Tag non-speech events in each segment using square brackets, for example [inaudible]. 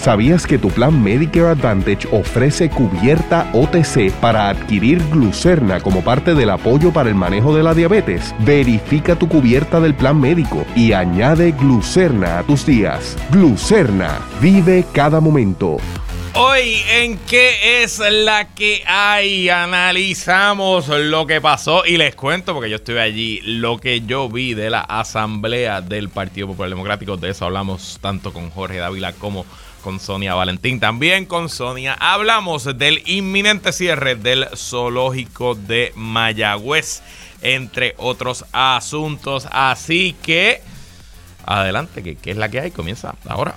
¿Sabías que tu plan Medicare Advantage ofrece cubierta OTC para adquirir glucerna como parte del apoyo para el manejo de la diabetes? Verifica tu cubierta del plan médico y añade glucerna a tus días. Glucerna, vive cada momento. Hoy en qué es la que hay, analizamos lo que pasó y les cuento, porque yo estuve allí, lo que yo vi de la asamblea del Partido Popular Democrático. De eso hablamos tanto con Jorge Dávila como con Sonia Valentín. También con Sonia hablamos del inminente cierre del zoológico de Mayagüez, entre otros asuntos. Así que, adelante, que es la que hay, comienza ahora.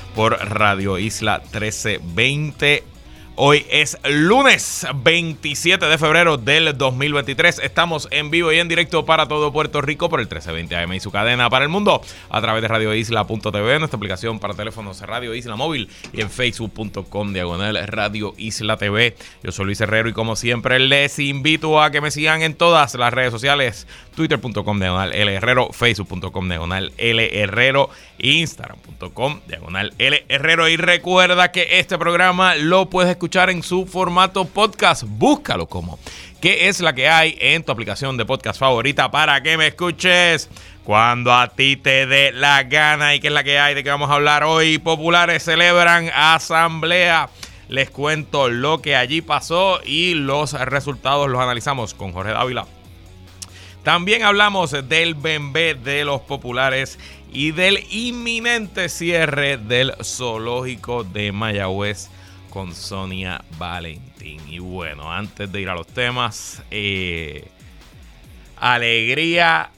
por Radio Isla 1320. Hoy es lunes 27 de febrero del 2023. Estamos en vivo y en directo para todo Puerto Rico por el 1320 AM y su cadena para el mundo a través de radioisla.tv, nuestra aplicación para teléfonos Radio Isla Móvil y en facebook.com diagonal Radio Isla TV. Yo soy Luis Herrero y como siempre les invito a que me sigan en todas las redes sociales, twitter.com diagonal L Herrero, facebook.com diagonal L Herrero, instagram.com diagonal L Herrero y recuerda que este programa lo puedes escuchar en su formato podcast. Búscalo como ¿Qué es la que hay en tu aplicación de podcast favorita para que me escuches cuando a ti te dé la gana? ¿Y qué es la que hay? ¿De qué vamos a hablar hoy? Populares celebran asamblea. Les cuento lo que allí pasó y los resultados los analizamos con Jorge Dávila. También hablamos del bembé de los populares y del inminente cierre del zoológico de Mayagüez con Sonia Valentín. Y bueno, antes de ir a los temas, eh, alegría.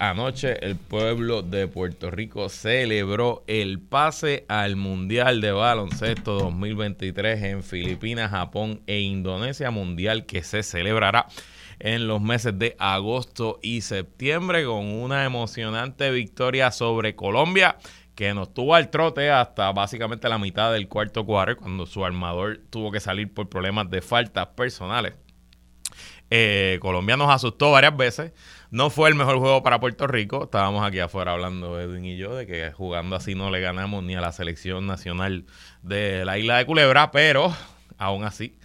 anoche el pueblo de Puerto Rico celebró el pase al Mundial de Baloncesto 2023 en Filipinas, Japón e Indonesia, mundial que se celebrará en los meses de agosto y septiembre con una emocionante victoria sobre Colombia que nos tuvo al trote hasta básicamente la mitad del cuarto cuarto, cuando su armador tuvo que salir por problemas de faltas personales. Eh, Colombia nos asustó varias veces. No fue el mejor juego para Puerto Rico. Estábamos aquí afuera hablando Edwin y yo de que jugando así no le ganamos ni a la selección nacional de la isla de Culebra, pero aún así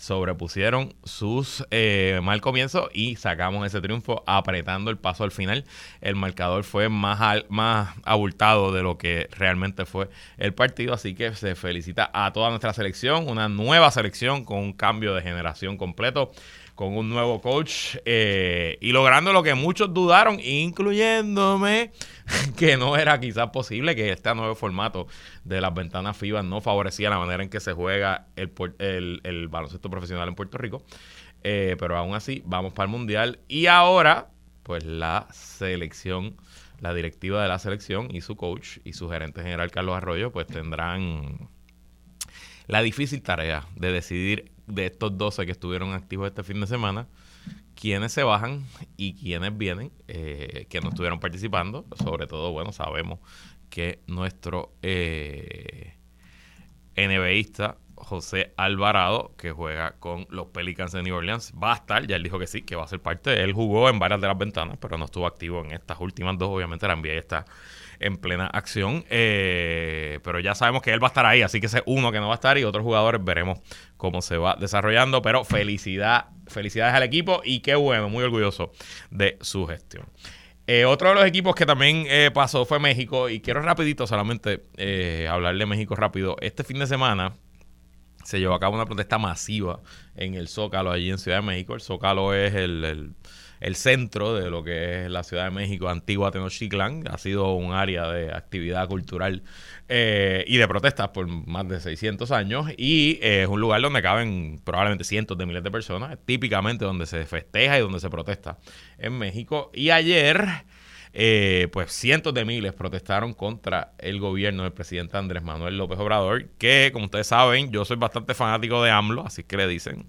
sobrepusieron sus eh, mal comienzo y sacamos ese triunfo apretando el paso al final. El marcador fue más, más abultado de lo que realmente fue el partido, así que se felicita a toda nuestra selección, una nueva selección con un cambio de generación completo con un nuevo coach eh, y logrando lo que muchos dudaron, incluyéndome, [laughs] que no era quizás posible que este nuevo formato de las ventanas FIBA no favorecía la manera en que se juega el, baloncesto profesional en Puerto Rico. Eh, pero aún así, vamos para el Mundial. Y ahora, pues la selección, la directiva de la selección y su coach y su gerente general Carlos Arroyo, pues tendrán la difícil tarea de decidir de estos 12 que estuvieron activos este fin de semana, quiénes se bajan y quiénes vienen, eh, que no estuvieron participando. Sobre todo, bueno, sabemos que nuestro eh, José Alvarado, que juega con los Pelicans de New Orleans, va a estar, ya él dijo que sí, que va a ser parte. Él jugó en varias de las ventanas, pero no estuvo activo en estas últimas dos. Obviamente la NBA está en plena acción. Eh, pero ya sabemos que él va a estar ahí, así que ese uno que no va a estar y otros jugadores veremos cómo se va desarrollando. Pero felicidad, felicidades al equipo y qué bueno, muy orgulloso de su gestión. Eh, otro de los equipos que también eh, pasó fue México y quiero rapidito solamente hablarle de México rápido. Este fin de semana se llevó a cabo una protesta masiva en el Zócalo allí en Ciudad de México. El Zócalo es el centro de lo que es la Ciudad de México, antigua Tenochtitlan. Ha sido un área de actividad cultural eh, y de protestas por más de 600 años y eh, es un lugar donde caben probablemente cientos de miles de personas, típicamente donde se festeja y donde se protesta en México. Y ayer, eh, pues cientos de miles protestaron contra el gobierno del presidente Andrés Manuel López Obrador, que como ustedes saben, yo soy bastante fanático de AMLO, así que le dicen.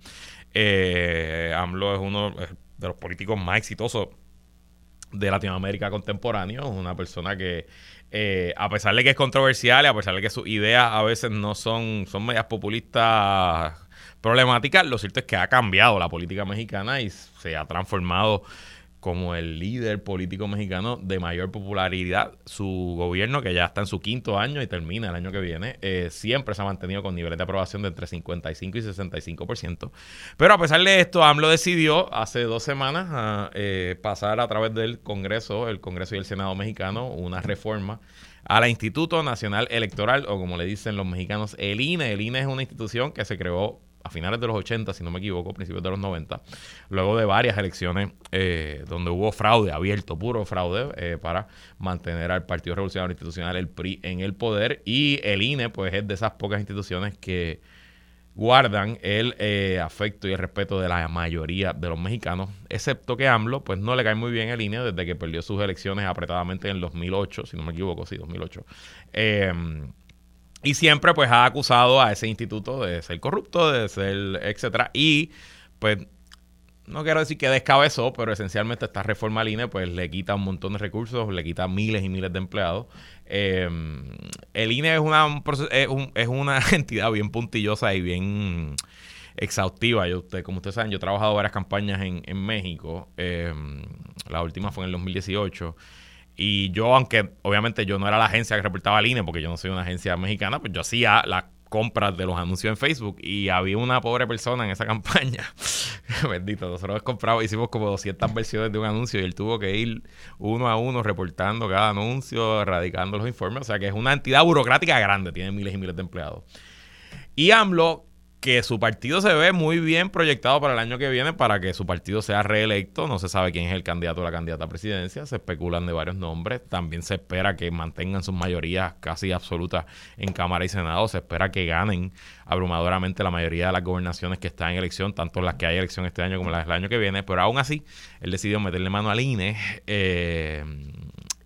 AMLO es uno de los políticos más exitosos de Latinoamérica contemporáneo, una persona que eh, a pesar de que es controversial a pesar de que sus ideas a veces no son, son medias populistas problemáticas, lo cierto es que ha cambiado la política mexicana y se ha transformado como el líder político mexicano de mayor popularidad. Su gobierno, que ya está en su quinto año y termina el año que viene, eh, siempre se ha mantenido con niveles de aprobación de entre 55 y 65%. Pero a pesar de esto, AMLO decidió hace dos semanas ah, eh, pasar a través del Congreso, el Congreso y el Senado mexicano, una reforma a la Instituto Nacional Electoral, o como le dicen los mexicanos, el INE. El INE es una institución que se creó a finales de los 80, si no me equivoco, principios de los 90, luego de varias elecciones eh, donde hubo fraude abierto, puro fraude, eh, para mantener al Partido Revolucionario Institucional, el PRI, en el poder. Y el INE, pues es de esas pocas instituciones que guardan el eh, afecto y el respeto de la mayoría de los mexicanos, excepto que AMLO, pues no le cae muy bien el INE desde que perdió sus elecciones apretadamente en el 2008, si no me equivoco, sí, 2008. Eh, y siempre pues ha acusado a ese instituto de ser corrupto, de ser, etcétera. Y pues no quiero decir que descabezó, pero esencialmente esta reforma al INE pues le quita un montón de recursos, le quita miles y miles de empleados. Em, el INE es una, es, una [laughs] entidad bien puntillosa y bien exhaustiva. Yo, usted, como ustedes saben, yo he trabajado varias campañas en, en México. Em, la última fue en el 2018. Y yo, aunque obviamente yo no era la agencia que reportaba al INE, porque yo no soy una agencia mexicana, pues yo hacía las compras de los anuncios en Facebook y había una pobre persona en esa [laughs] campaña. Bendito, nosotros compramos, hicimos como 200 versiones de un anuncio y él tuvo que ir uno a uno reportando cada anuncio, erradicando los informes. O sea que es una entidad burocrática grande, tiene miles y miles de empleados. Y AMLO que su partido se ve muy bien proyectado para el año que viene para que su partido sea reelecto. No se sabe quién es el candidato o la candidata a presidencia. Se especulan de varios nombres. También se espera que mantengan sus mayorías casi absolutas en Cámara y Senado. Se espera que ganen abrumadoramente la mayoría de las gobernaciones que están en elección, tanto las que hay elección este año como las del año que viene. Pero aún así, él decidió meterle mano al INE. Eh,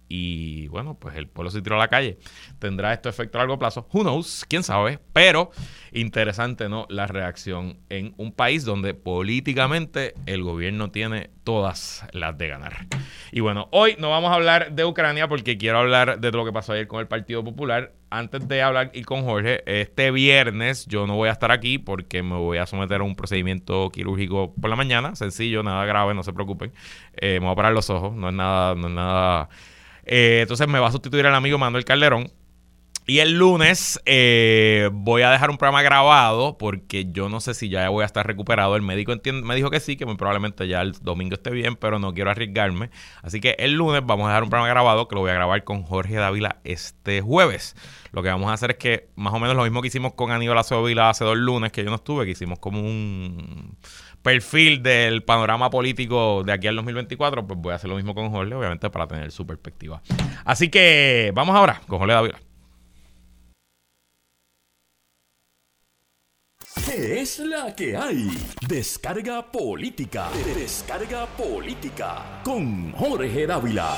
y bueno, pues el pueblo se tiró a la calle. ¿Tendrá esto efecto a largo plazo? Who knows? ¿Quién sabe? Pero interesante, ¿no? La reacción en un país donde políticamente el gobierno tiene todas las de ganar. Y bueno, hoy no vamos a hablar de Ucrania porque quiero hablar de lo que pasó ayer con el Partido Popular. Antes de hablar y con Jorge, este viernes yo no voy a estar aquí porque me voy a someter a un procedimiento quirúrgico por la mañana. Sencillo, nada grave, no se preocupen. Eh, me voy a parar los ojos, no es nada, no es nada eh, entonces me va a sustituir el amigo Manuel Calderón. Y el lunes eh, voy a dejar un programa grabado porque yo no sé si ya voy a estar recuperado. El médico me dijo que sí, que probablemente ya el domingo esté bien, pero no quiero arriesgarme. Así que el lunes vamos a dejar un programa grabado que lo voy a grabar con Jorge Dávila este jueves. Lo que vamos a hacer es que más o menos lo mismo que hicimos con Aníbal Acevedo hace dos lunes que yo no estuve, que hicimos como un perfil del panorama político de aquí al 2024, pues voy a hacer lo mismo con Jorge, obviamente para tener su perspectiva. Así que vamos ahora con Jorge David. ¿Qué es la que hay? Descarga política. Descarga política con Jorge Dávila.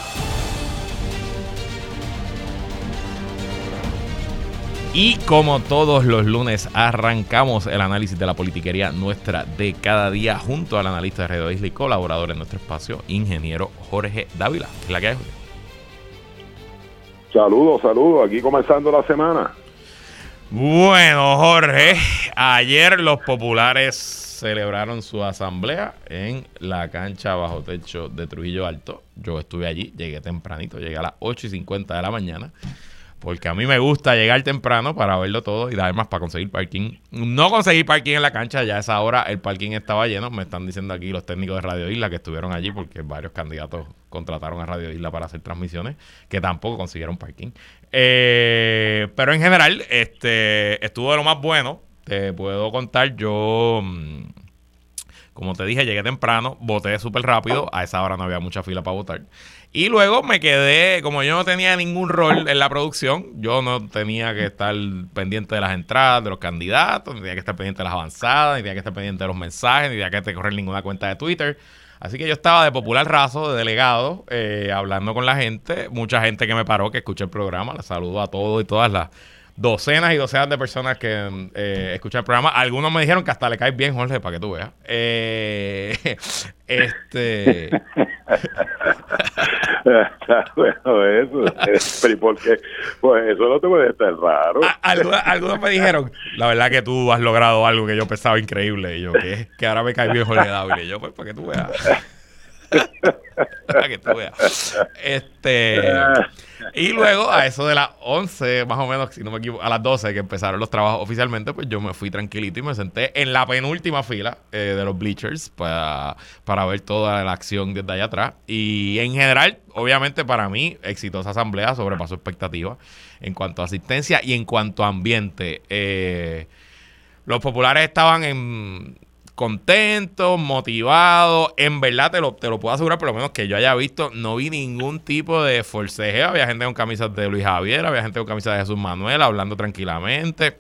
Y como todos los lunes, arrancamos el análisis de la politiquería nuestra de cada día junto al analista de Radio Isla y colaborador en nuestro espacio, ingeniero Jorge Dávila. ¿Qué la que hay, Saludos, saludos. Aquí comenzando la semana. Bueno, Jorge, ayer los populares celebraron su asamblea en la cancha bajo techo de Trujillo Alto. Yo estuve allí, llegué tempranito, llegué a las 8 y 50 de la mañana porque a mí me gusta llegar temprano para verlo todo y además para conseguir parking. No conseguir parking en la cancha, ya a esa hora el parking estaba lleno. Me están diciendo aquí los técnicos de Radio Isla que estuvieron allí porque varios candidatos contrataron a Radio Isla para hacer transmisiones que tampoco consiguieron parking. Eh, pero en general, este estuvo de lo más bueno. Te puedo contar, yo mm, Como te dije, llegué temprano, voté súper rápido. A esa hora no había mucha fila para votar. Y luego me quedé, como yo no tenía ningún rol en la producción, yo no tenía que estar pendiente de las entradas de los candidatos, ni tenía que estar pendiente de las avanzadas, ni tenía que estar pendiente de los mensajes, ni tenía que correr ninguna cuenta de Twitter. Así que yo estaba de popular raso, de delegado, eh, hablando con la gente. Mucha gente que me paró, que escuché el programa. Les saludo a todos y todas las docenas y docenas de personas que eh, escuchan el programa. Algunos me dijeron que hasta le caes bien, Jorge, para que tú veas. Eh, [laughs] este. [laughs] bueno, eso. [laughs] Pero por qué? Pues eso no te puede estar raro. algunos, me dijeron, la verdad que tú has logrado algo que yo pensaba increíble. Y yo, que, que ahora me cae bien Jorge Dávila. Y yo, pues, para que tú veas. [laughs] para que tú veas. Este. Y luego, a eso de las 11, más o menos, si no me equivoco, a las 12 que empezaron los trabajos oficialmente, pues yo me fui tranquilito y me senté en la penúltima fila eh, de los bleachers para, para ver toda la acción desde allá atrás. Y en general, obviamente para mí, exitosa asamblea, sobrepasó expectativas en cuanto a asistencia y en cuanto a ambiente. Eh, los populares estaban en contento, motivado. En verdad te lo, te lo puedo asegurar, por lo menos que yo haya visto, no vi ningún tipo de forcejeo. Había gente con camisas de Luis Javier, había gente con camisas de Jesús Manuel, hablando tranquilamente.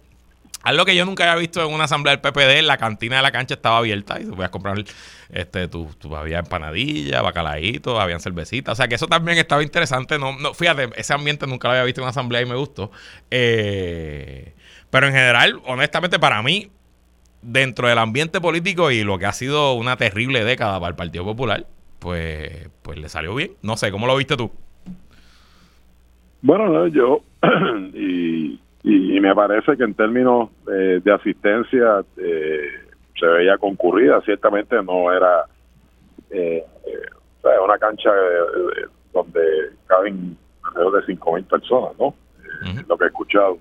Algo que yo nunca había visto en una asamblea del PPD, la cantina de la cancha estaba abierta y tú podías comprar, este, tu, tu, había empanadilla, bacalaíto, habían cervecitas. O sea que eso también estaba interesante. No, no, fíjate, ese ambiente nunca lo había visto en una asamblea y me gustó. Eh, pero en general, honestamente, para mí, dentro del ambiente político y lo que ha sido una terrible década para el Partido Popular, pues, pues le salió bien. No sé, ¿cómo lo viste tú? Bueno, yo, [clears throat] y, y, me parece que en términos de asistencia eh, se veía concurrida, ciertamente no era eh, eh una cancha eh, donde caben alrededor de 5.000 personas, ¿no? Lo que he escuchado.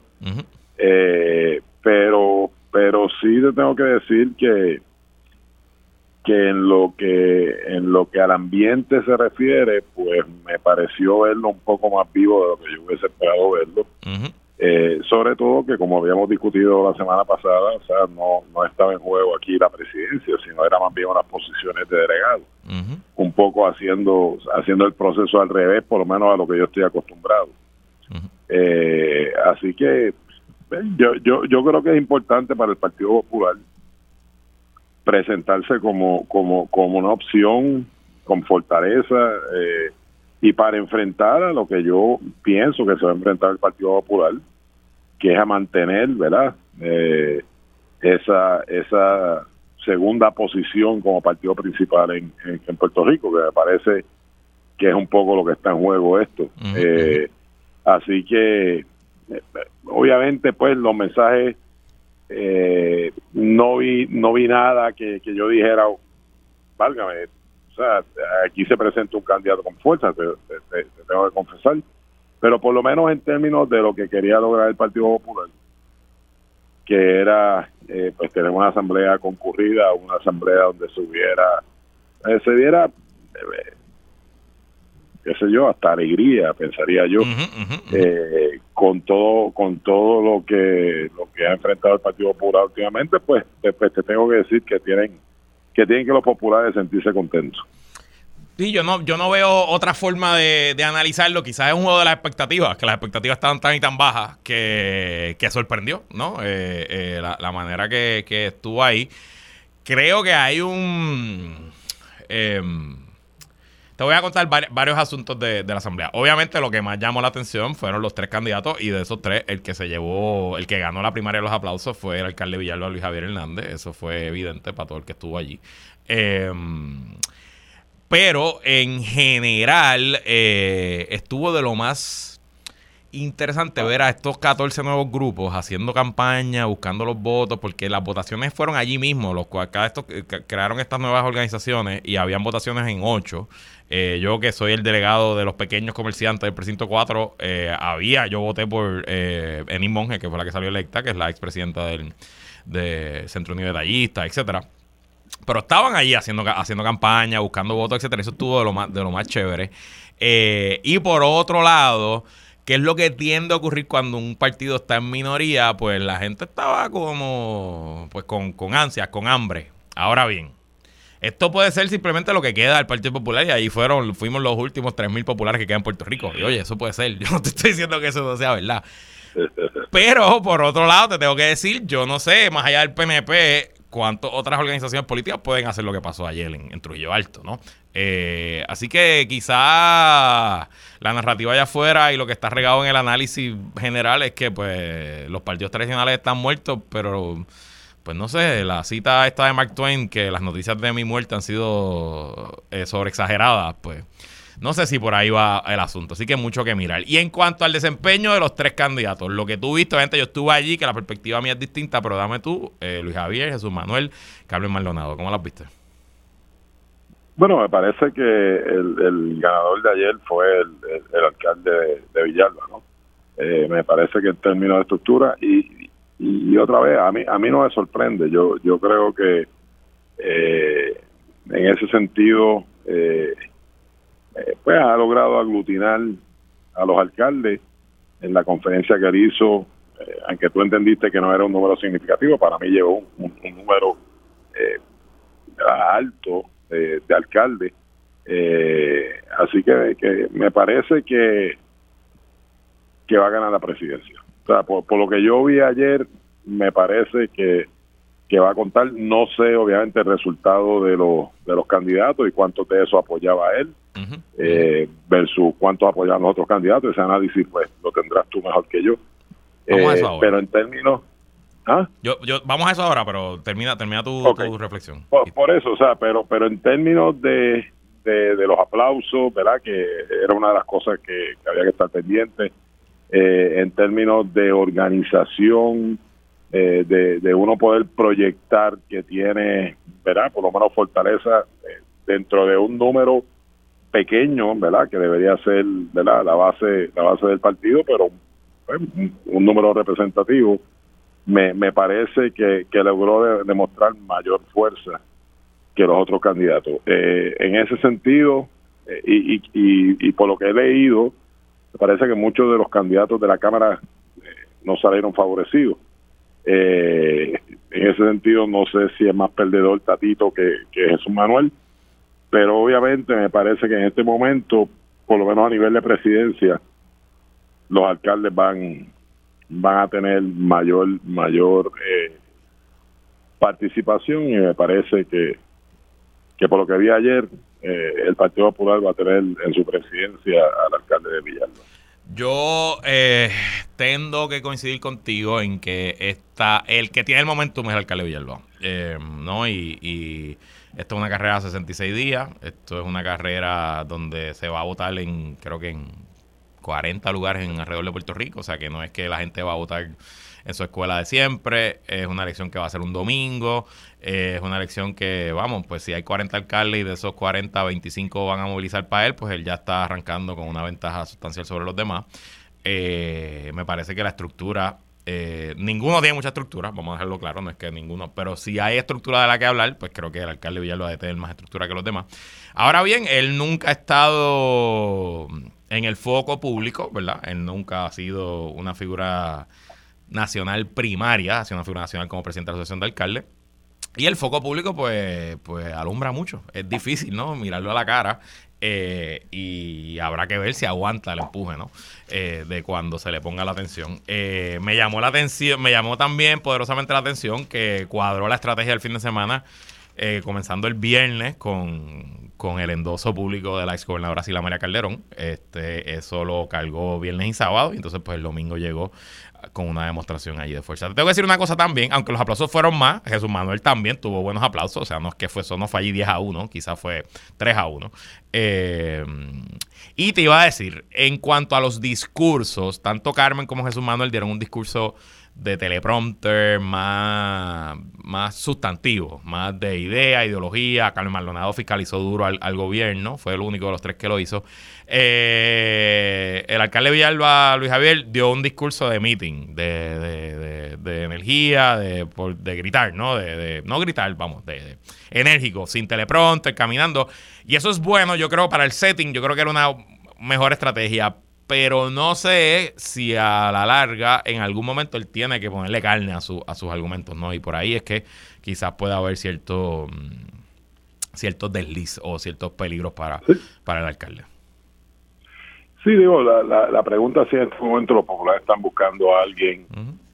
pero pero sí te tengo que decir que que en lo que en lo que al ambiente se refiere pues me pareció verlo un poco más vivo de lo que yo hubiese esperado verlo. Eh, sobre todo que como habíamos discutido la semana pasada o sea no no estaba en juego aquí la presidencia sino era más bien unas posiciones de delegado. Un poco haciendo haciendo el proceso al revés por lo menos a lo que yo estoy acostumbrado. Eh, así que yo, yo, yo creo que es importante para el Partido Popular presentarse como, como, como una opción con fortaleza eh, y para enfrentar a lo que yo pienso que se va a enfrentar el Partido Popular, que es a mantener, ¿verdad? Eh, esa, esa segunda posición como partido principal en, en, Puerto Rico, que me parece que es un poco lo que está en juego esto. eh, así que obviamente pues los mensajes eh, no vi no vi nada que, yo dijera válgame o sea aquí se presenta un candidato con fuerza te, tengo que confesar. Pero por lo menos en términos de lo que quería lograr el Partido Popular que era eh, pues tener una asamblea concurrida una asamblea donde se hubiera eh, se diera qué sé yo, hasta alegría, pensaría yo, eh, con todo con todo lo que lo que ha enfrentado el Partido Popular últimamente, pues, pues, te tengo que decir que tienen que tienen que los populares sentirse contentos. Sí, yo no, yo no veo otra forma de, analizarlo. Quizás es un juego de las expectativas, que las expectativas estaban tan y tan bajas que, sorprendió, ¿no? Eh, eh, la, manera que, que, estuvo ahí. Creo que hay un... Em, te voy a contar varios asuntos de, la asamblea. Obviamente lo que más llamó la atención fueron los tres candidatos y de esos tres el que se llevó, el que ganó la primaria de los aplausos fue el alcalde Villalba Luis Javier Hernández. Eso fue evidente para todo el que estuvo allí. Em, pero en general eh, estuvo de lo más interesante ver a estos 14 nuevos grupos haciendo campaña, buscando los votos, porque las votaciones fueron allí mismo, los cuales cada estos eh, crearon estas nuevas organizaciones y habían votaciones en 8. Eh, yo que soy el delegado de los pequeños comerciantes del precinto 4, eh, había, yo voté por eh, Eni Monge, que fue la que salió electa, que es la expresidenta del de Centro Unido de Tallistas, etcétera. Pero estaban allí haciendo, haciendo campaña, buscando votos, etcétera. Eso estuvo de lo más, de lo más chévere. y por otro lado, ¿qué es lo que tiende a ocurrir cuando un partido está en minoría? Pues la gente estaba como, pues con, con ansias, con hambre. Ahora bien, Esto puede ser simplemente lo que queda del Partido Popular y ahí fueron, fuimos los últimos 3.000 populares que quedan en Puerto Rico. Y oye, eso puede ser. [laughs] Yo no te estoy diciendo que eso no sea verdad. Pero, por otro lado, te tengo que decir, yo no sé, más allá del PNP, cuántas otras organizaciones políticas pueden hacer lo que pasó ayer en, Trujillo Alto, ¿no? Eh, así que quizá la narrativa allá afuera y lo que está regado en el análisis general es que pues los partidos tradicionales están muertos, pero pues no sé, la cita esta de Mark Twain, que las noticias de mi muerte han sido eh, sobreexageradas, pues no sé si por ahí va el asunto. Así que mucho que mirar. Y en cuanto al desempeño de los tres candidatos, lo que tú viste, obviamente yo estuve allí, que la perspectiva mía es distinta, pero dame tú, eh, Luis Javier, Jesús Manuel, Carlos Maldonado, ¿cómo las viste? Bueno, me parece que el, ganador de ayer fue el, alcalde de, Villalba, ¿no? Eh, me parece que en términos de estructura y, y, otra vez, a mí, a mí no me sorprende. Yo, yo creo que eh, en ese sentido, eh, eh, pues ha logrado aglutinar a los alcaldes en la conferencia que él hizo, aunque tú entendiste que no era un número significativo, para mí llegó un, número alto de alcaldes. así que, que me parece que que va a ganar la presidencia. O sea, por, lo que yo vi ayer, me parece que, va a contar. No sé, obviamente, el resultado de los, de los candidatos y cuántos de eso apoyaba a él eh, versus cuántos apoyaban los otros candidatos. Ese análisis, pues, lo tendrás tú mejor que yo. Eh, pero en términos... ¿Ah? Yo, yo, vamos a eso ahora, pero termina termina tu, reflexión. Por, eso, o sea, pero pero en términos de, de, los aplausos, ¿verdad? Que era una de las cosas que, que había que estar pendiente eh, en términos de organización, eh, de, uno poder proyectar que tiene, ¿verdad? Por lo menos fortaleza eh, dentro de un número pequeño, ¿verdad? Que debería ser, ¿verdad? La base, la base del partido, pero pues, un, número representativo. Me, me parece que, que logró demostrar mayor fuerza que los otros candidatos. en ese sentido, y, y, y por lo que he leído, parece que muchos de los candidatos de la Cámara eh, no salieron favorecidos. Eh, en ese sentido, no sé si es más perdedor Tatito que, que Jesús Manuel, pero obviamente me parece que en este momento, por lo menos a nivel de presidencia, los alcaldes van van a tener mayor mayor eh, participación y me parece que que por lo que vi ayer eh, el Partido Popular va a tener en su presidencia al alcalde de Villalba. Yo eh, tendo que coincidir contigo en que está, el que tiene el momentum es el alcalde de Villalba. Eh, ¿no? Y, esto es una carrera de 66 días. Esto es una carrera donde se va a votar en, creo que en 40 lugares en alrededor de Puerto Rico. O sea que no es que la gente va a votar en su escuela de siempre. Es una elección que va a ser un domingo. es una elección que, vamos, pues si hay 40 alcaldes y de esos 40, 25 van a movilizar para él, pues él ya está arrancando con una ventaja sustancial sobre los demás. Eh, me parece que la estructura eh, ninguno tiene mucha estructura, vamos a dejarlo claro, no es que ninguno, pero si hay estructura de la que hablar, pues creo que el alcalde Villalba debe tener más estructura que los demás. Ahora bien, él nunca ha estado en el foco público, ¿verdad? Él nunca ha sido una figura nacional primaria, hacia una figura nacional como presidente de la Asociación de Alcaldes. Y el foco público, pues, pues alumbra mucho. Es difícil, ¿no? Mirarlo a la cara. Eh, y habrá que ver si aguanta el empuje, ¿no? Eh, de cuando se le ponga la atención. Eh, me llamó la atención, me llamó también poderosamente la atención que cuadró la estrategia del fin de semana, comenzando el viernes con, con el endoso público de la ex gobernadora Sila María Calderón. Este, eso lo cargó viernes y sábado, y entonces pues el domingo llegó con una demostración allí de fuerza. Te tengo que decir una cosa también, aunque los aplausos fueron más, Jesús Manuel también tuvo buenos aplausos, o sea, no es que fue eso, no fue allí 10 a 1, quizás fue 3 a 1. Eh, y te iba a decir, en cuanto a los discursos, tanto Carmen como Jesús Manuel dieron un discurso de teleprompter más, más sustantivo, más de idea, ideología. Carmen Maldonado fiscalizó duro al, al, gobierno, fue el único de los tres que lo hizo. Eh, el alcalde Villalba, Luis Javier, dio un discurso de meeting, de, de, energía, de, de, gritar, ¿no? De, no gritar, vamos, de, enérgico, sin teleprompter, caminando. Y eso es bueno, yo creo, para el setting, yo creo que era una mejor estrategia pero no sé si a la larga en algún momento él tiene que ponerle carne a, su, a sus argumentos, ¿no? Y por ahí es que quizás pueda haber cierto, mm, ciertos desliz o ciertos peligros para, para el alcalde. Sí, digo, la, la, pregunta si en este momento los populares están buscando a alguien,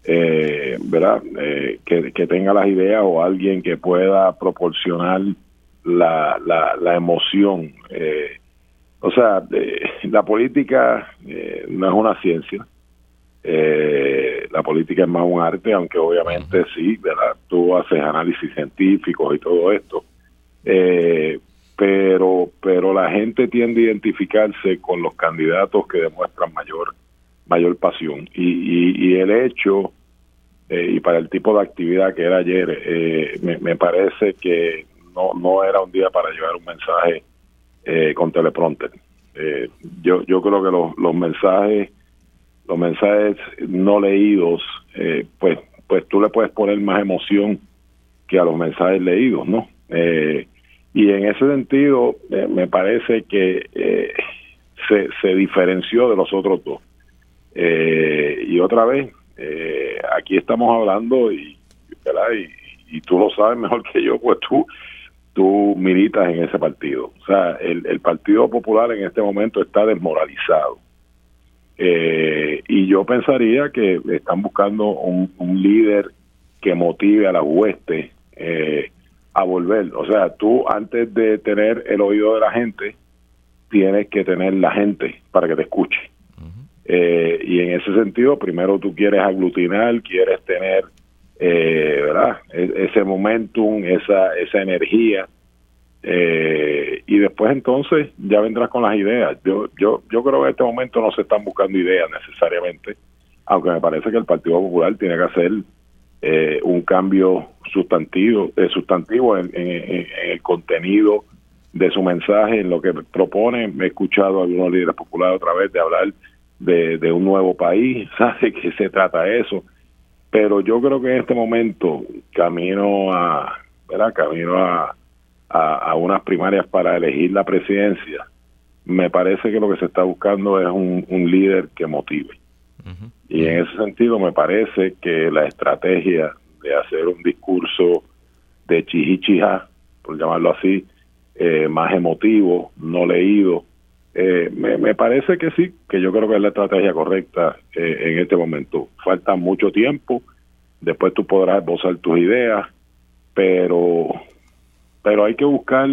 eh, ¿verdad? Eh, que, que, tenga las ideas o alguien que pueda proporcionar la, la, la emoción. Eh, o sea, la política no es una ciencia. la política es más un arte, aunque obviamente sí, ¿verdad? Tú haces análisis científicos y todo esto. Eh, pero pero la gente tiende a identificarse con los candidatos que demuestran mayor mayor pasión y, y, el hecho eh, y para el tipo de actividad que era ayer eh, me, parece que no no era un día para llevar un mensaje eh, con teleprompter. Yo yo creo que los, los mensajes los mensajes no leídos pues pues tú le puedes poner más emoción que a los mensajes leídos no eh, y en ese sentido, eh, me parece que eh, se, se, diferenció de los otros dos. Eh, y otra vez, aquí estamos hablando, y, y, y, tú lo sabes mejor que yo, pues tú, tú militas en ese partido. O sea, el, el Partido Popular en este momento está desmoralizado. y yo pensaría que están buscando un, un líder que motive a la hueste. Eh, a volver. O sea, tú antes de tener el oído de la gente, tienes que tener la gente para que te escuche. eh, y en ese sentido, primero tú quieres aglutinar, quieres tener, eh, ¿verdad? E-, ese momentum, esa, esa energía. Eh, y después entonces ya vendrás con las ideas. Yo, yo, yo creo que en este momento no se están buscando ideas necesariamente, aunque me parece que el Partido Popular tiene que hacer eh, un cambio sustantivo, eh, sustantivo en, el contenido de su mensaje, en lo que propone. Me he escuchado a algunos líderes populares otra vez de hablar de, un nuevo país, [laughs] ¿sabe qué se trata eso? Pero yo creo que en este momento, camino a, ¿verdad? Camino a, a, unas primarias para elegir la presidencia, me parece que lo que se está buscando es un, un líder que motive y en ese sentido me parece que la estrategia de hacer un discurso de chihichija, por llamarlo así, eh, más emotivo, no leído, eh, me, parece que sí, que yo creo que es la estrategia correcta eh, en este momento. Falta mucho tiempo, después tú podrás esbozar tus ideas, pero pero hay que buscar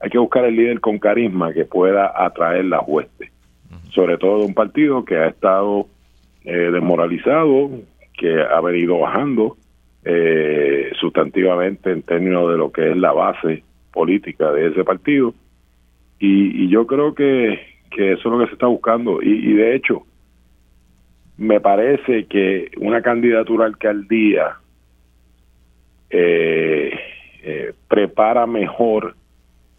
hay que buscar el líder con carisma que pueda atraer la hueste, sobre todo de un partido que ha estado eh, desmoralizado, que ha venido bajando eh, sustantivamente en términos de lo que es la base política de ese partido. Y, yo creo que, que, eso es lo que se está buscando. Y, de hecho, me parece que una candidatura al alcaldía eh, eh, prepara mejor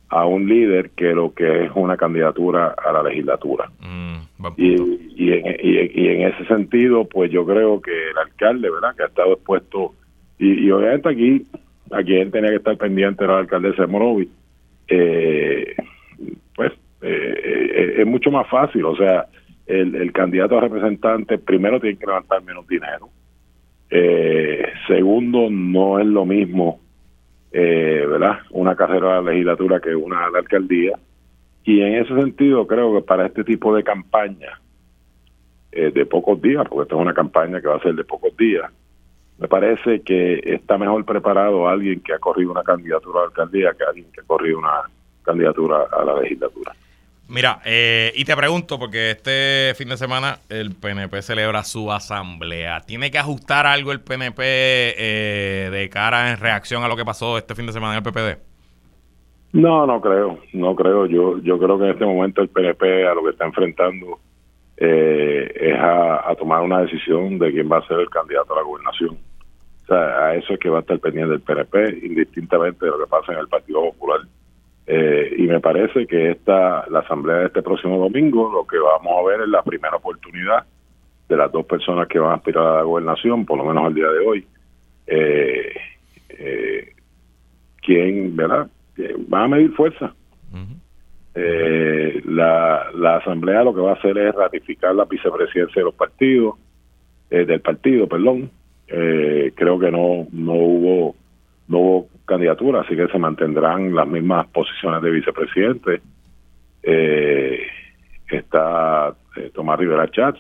a un líder que lo que es una candidatura a la legislatura. Mm, y, y, en, y, en, ese sentido, pues yo creo que el alcalde, ¿verdad?, que ha estado expuesto, y, obviamente aquí, aquí él tenía que estar pendiente era el alcalde de Morovi, eh, pues eh, eh, es mucho más fácil, o sea, el, el candidato a representante primero tiene que levantar menos dinero, eh, segundo, no es lo mismo eh, ¿verdad? Una carrera a la legislatura que una a la alcaldía. Y en ese sentido creo que para este tipo de campaña eh, de pocos días, porque esta es una campaña que va a ser de pocos días, me parece que está mejor preparado alguien que ha corrido una candidatura a la alcaldía que alguien que ha corrido una candidatura a la legislatura. Mira, eh, y te pregunto, porque este fin de semana el PNP celebra su asamblea. ¿Tiene que ajustar algo el PNP eh, de cara en reacción a lo que pasó este fin de semana en el PPD? No, no creo, no creo. Yo, yo creo que en este momento el PNP a lo que está enfrentando eh, es a, a, tomar una decisión de quién va a ser el candidato a la gobernación. O sea, a eso es que va a estar pendiente el PNP, indistintamente de lo que pasa en el Partido Popular. Eh, y me parece que esta la asamblea de este próximo domingo lo que vamos a ver es la primera oportunidad de las dos personas que van a aspirar a la gobernación, por lo menos al día de hoy, eh, eh, quien, ¿verdad? va a medir fuerza. eh, la, la asamblea lo que va a hacer es ratificar la vicepresidencia de los partidos, del partido, perdón. creo que no no hubo no hubo candidatura, así que se mantendrán las mismas posiciones de vicepresidente. Eh, está eh, Tomás Rivera Chats,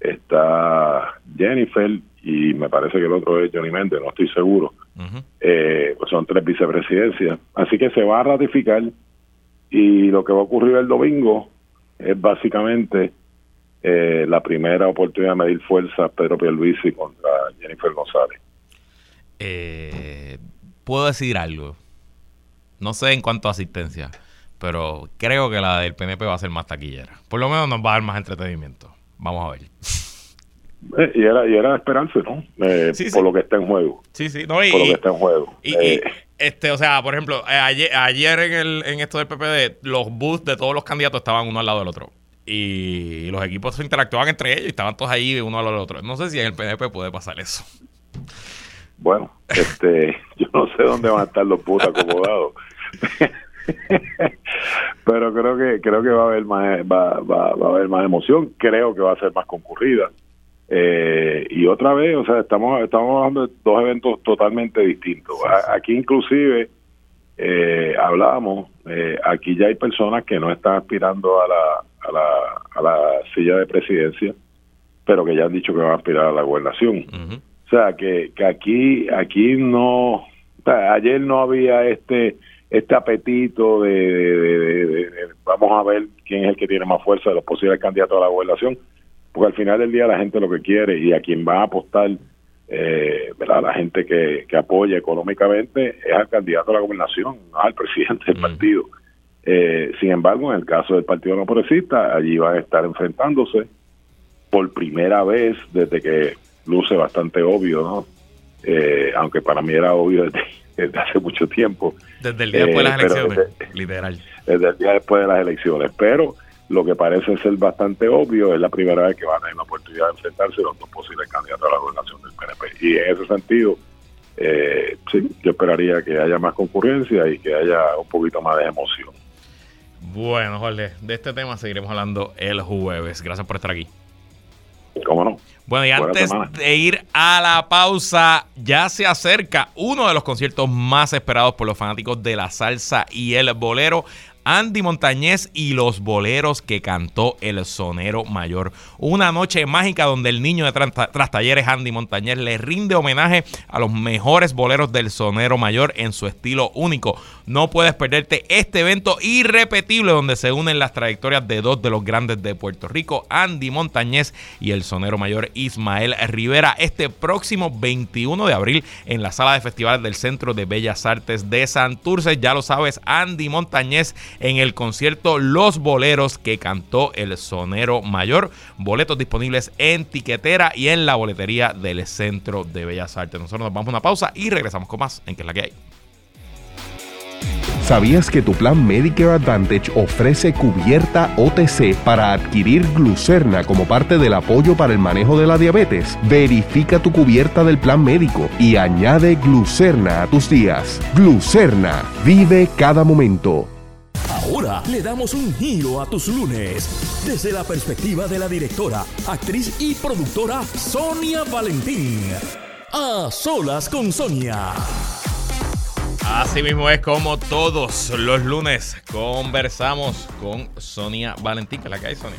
está Jennifer y me parece que el otro es Johnny Méndez, no estoy seguro. Eh, pues son tres vicepresidencias. Así que se va a ratificar y lo que va a ocurrir el domingo es básicamente eh, la primera oportunidad de medir fuerza Pedro Pierluisi contra Jennifer González. Eh, Puedo decir algo. No sé en cuanto a asistencia, pero creo que la del PNP va a ser más taquillera. Por lo menos nos va a dar más entretenimiento. Vamos a ver. Eh, y era y era esperarse, ¿no? Eh, por lo que está en juego. Sí, sí, por lo que está en juego. Y, eh, este, o sea, por ejemplo, ayer, ayer en, el, en esto del PPD, los booths de todos los candidatos estaban uno al lado del otro. Y los equipos se interactuaban entre ellos y estaban todos ahí uno al lado del otro. No sé si en el PNP puede pasar eso. Bueno, [laughs] este, yo no sé dónde van a estar los booths acomodados. [laughs] pero creo que creo que va a haber más va, va, va a haber más emoción creo que va a ser más concurrida eh, y otra vez, o sea, estamos, estamos hablando de dos eventos totalmente distintos. Aquí inclusive eh, hablábamos, eh, aquí ya hay personas que no están aspirando a la, a la, a la silla de presidencia, pero que ya han dicho que van a aspirar a la gobernación. O sea, que, que aquí, aquí no, ayer no había este este apetito de, vamos a ver quién es el que tiene más fuerza de los posibles candidatos a la gobernación porque al final del día la gente lo que quiere y a quien va a apostar, eh, ¿verdad? la gente que, que apoya económicamente es al candidato a la gobernación, no al presidente del partido. Eh, sin embargo, en el caso del Partido No Progresista, allí van a estar enfrentándose por primera vez desde que luce bastante obvio, ¿no? Eh, aunque para mí era obvio desde, [laughs] hace mucho tiempo. Desde el día después de las elecciones, literal. Desde el día después de las elecciones. Pero lo que parece ser bastante obvio es la primera vez que van a tener la oportunidad de enfrentarse los dos posibles candidatos a la gobernación del PNP. Y en ese sentido, eh, sí, yo esperaría que haya más concurrencia y que haya un poquito más de emoción. Bueno, Jorge, de este tema seguiremos hablando el jueves. Gracias por estar aquí. ¿Cómo no? Bueno, y antes de ir a la pausa, ya se acerca uno de los conciertos más esperados por los fanáticos de la salsa y el bolero. Andy Montañez y los boleros que cantó el sonero mayor. Una noche mágica donde el niño de tras talleres Andy Montañez le rinde homenaje a los mejores boleros del sonero mayor en su estilo único. No puedes perderte este evento irrepetible donde se unen las trayectorias de dos de los grandes de Puerto Rico, Andy Montañez y el sonero mayor Ismael Rivera, este próximo 21 de abril en la sala de festivales del Centro de Bellas Artes de Santurce. Ya lo sabes, Andy Montañez en el concierto Los Boleros que cantó el sonero mayor. Boletos disponibles en tiquetera y en la boletería del Centro de Bellas Artes. Nosotros nos vamos a una pausa y regresamos con más en que es la que hay. ¿Sabías que tu plan Medicare Advantage ofrece cubierta OTC para adquirir glucerna como parte del apoyo para el manejo de la diabetes? Verifica tu cubierta del plan médico y añade glucerna a tus días. Glucerna, vive cada momento. Ahora le damos un giro a tus lunes desde la perspectiva de la directora, actriz y productora Sonia Valentín. A solas con Sonia. Así mismo es como todos los lunes conversamos con Sonia Valentín. ¿Qué es la que hay, Sonia?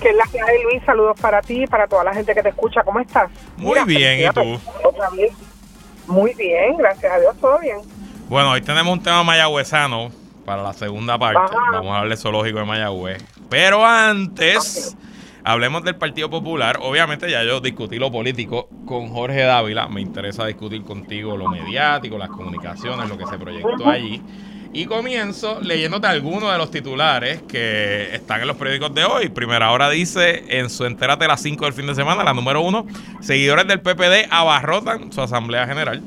¿Qué es la que hay, Luis? Saludos para ti y para toda la gente que te escucha. ¿Cómo estás? Muy bien, ¿y tú? Muy bien, gracias a Dios, todo bien. Bueno, hoy tenemos un tema mayagüezano para la segunda parte. Vamos a hablar de zoológico de Mayagüez. Pero antes, hablemos del Partido Popular. Obviamente ya yo discutí lo político con Jorge Dávila. Me interesa discutir contigo lo mediático, las comunicaciones, lo que se proyectó allí. Y comienzo leyéndote algunos de los titulares que están en los periódicos de hoy. Primera hora dice en su Entérate las 5 del fin de semana, la número uno, seguidores del PPD abarrotan su asamblea general.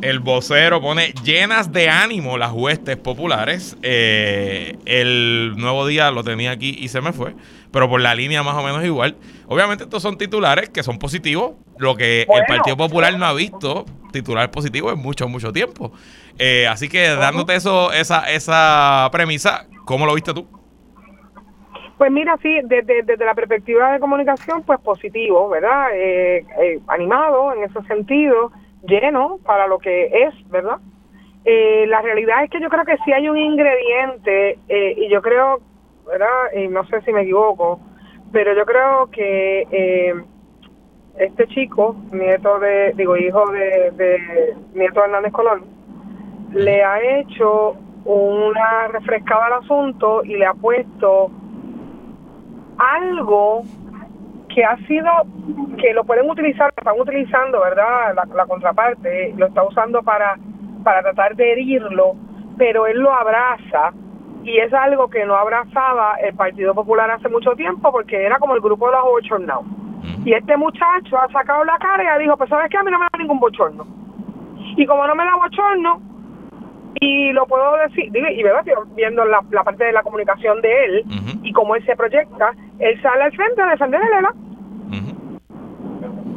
El vocero pone llenas de ánimo las huestes populares. Eh, el nuevo día lo tenía aquí y se me fue, pero por la línea más o menos igual. Obviamente estos son titulares que son positivos, lo que el Partido Popular no ha visto titular positivo en mucho, mucho tiempo. Eh, así que dándote eso, esa, esa premisa, ¿cómo lo viste tú? Pues mira, sí, desde, desde la perspectiva de comunicación, pues positivo, ¿verdad? Eh, animado en ese sentido lleno para lo que es, ¿verdad? Eh, la realidad es que yo creo que sí hay un ingrediente, eh, y yo creo, ¿verdad? Y no sé si me equivoco, pero yo creo que eh, este chico, nieto de, digo, hijo de, de nieto de Hernández Colón, le ha hecho una refrescada al asunto y le ha puesto algo que ha sido, que lo pueden utilizar, lo están utilizando, ¿verdad? La, la contraparte lo está usando para, para tratar de herirlo, pero él lo abraza y es algo que no abrazaba el Partido Popular hace mucho tiempo porque era como el grupo de los bochornados. Y este muchacho ha sacado la cara y ha dicho, pues sabes que a mí no me da ningún bochorno. Y como no me da bochorno, y lo puedo decir, y verdad, viendo la, la, parte de la comunicación de él y cómo él se proyecta, él sale al frente a defender Lela.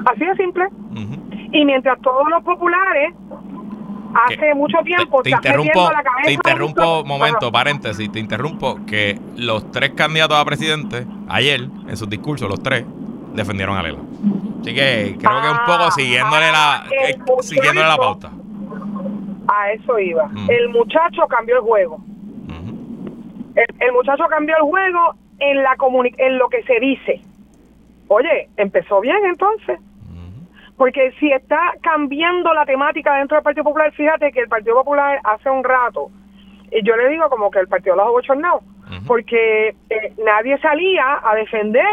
Así de simple. Y mientras todos los populares hace mucho tiempo te, te interrumpo, te interrumpo, momento, paréntesis, te interrumpo que los tres candidatos a presidente ayer en sus discursos, los tres defendieron a Lela. Así que creo que un poco ah, siguiéndole la ah, eh, siguiéndole la pauta. A eso iba. Mm. El muchacho cambió el juego. el, el, muchacho cambió el juego en la en lo que se dice. Oye, empezó bien entonces. Porque si está cambiando la temática dentro del Partido Popular, fíjate que el Partido Popular hace un rato, y yo le digo como que el Partido de los bochornados, porque eh, nadie salía a defender